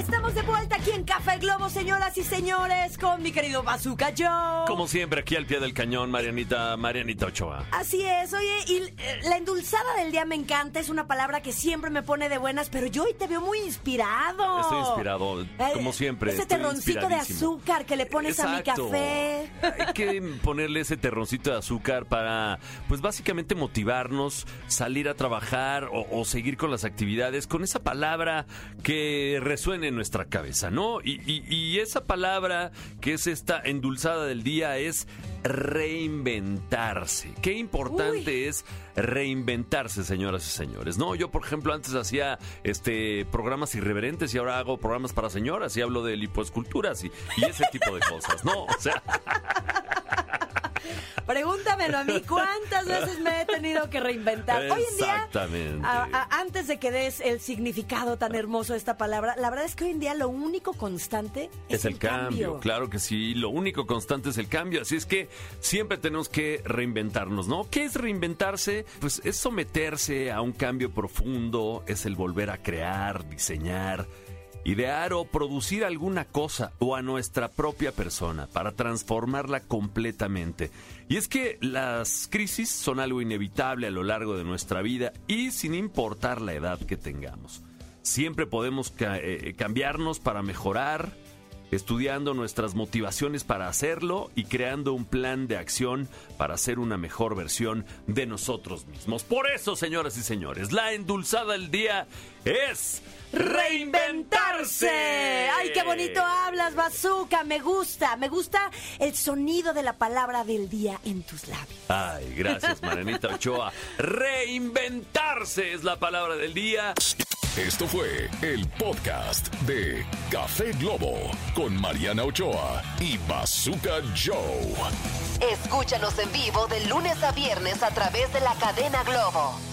Estamos de vuelta aquí en Café Globo, señoras y señores, con mi querido Bazooka Joe. Como siempre, aquí al pie del cañón, Marianita, Marianita Ochoa. Así es, oye, y eh, la endulzada del día me encanta, es una palabra que siempre me pone de buenas, pero yo hoy te veo muy inspirado. Estoy inspirado, Eh, como siempre. Ese terroncito de azúcar que le pones a mi café. Hay que ponerle ese terroncito de azúcar para, pues básicamente motivarnos, salir a trabajar o, o seguir con las actividades con esa palabra que resuene en nuestra cabeza, ¿no? Y, y- y esa palabra que es esta endulzada del día es reinventarse. Qué importante es reinventarse, señoras y señores. No, yo por ejemplo antes hacía este programas irreverentes y ahora hago programas para señoras y hablo de lipoesculturas y, y ese tipo de cosas, ¿no? O sea, Pregúntamelo a mí, ¿cuántas veces me he tenido que reinventar? Hoy en día, Exactamente. a- a- antes de que des el significado tan hermoso de esta palabra, la verdad es que hoy en día lo único constante es, Es el cambio, claro que sí. Lo único constante es el cambio. Así es que siempre tenemos que reinventarnos, ¿no? ¿Qué es reinventarse? Pues es someterse a un cambio profundo, es el volver a crear, diseñar, idear o producir alguna cosa o a nuestra propia persona para transformarla completamente. Y es que las crisis son algo inevitable a lo largo de nuestra vida y sin importar la edad que tengamos. Siempre podemos eh, cambiarnos para mejorar, estudiando nuestras motivaciones para hacerlo y creando un plan de acción para ser una mejor versión de nosotros mismos. Por eso, señoras y señores, la endulzada del día es Ay, qué bonito hablas, Bazooka. Me gusta, me gusta el sonido de la palabra del día en tus labios. Ay, gracias, Marianita Ochoa. Reinventarse es la palabra del día. Esto fue el podcast de Café Globo con Mariana Ochoa y Bazooka Joe. Escúchanos en vivo de lunes a viernes a través de la cadena Globo.